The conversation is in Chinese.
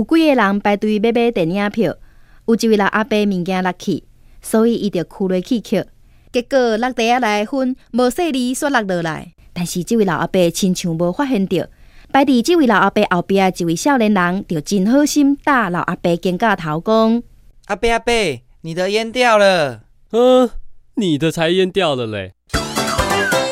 有几个人排队要买电影票，有一位老阿伯物件落去，所以伊就哭落去哭。结果落地下来分，无细里煞落落来，但是这位老阿伯亲像无发现到。摆伫这位老阿伯后壁一位少年人，就真好心打老阿伯肩胛头，讲：阿伯阿伯，你的烟掉了。嗯，你的才烟掉了嘞。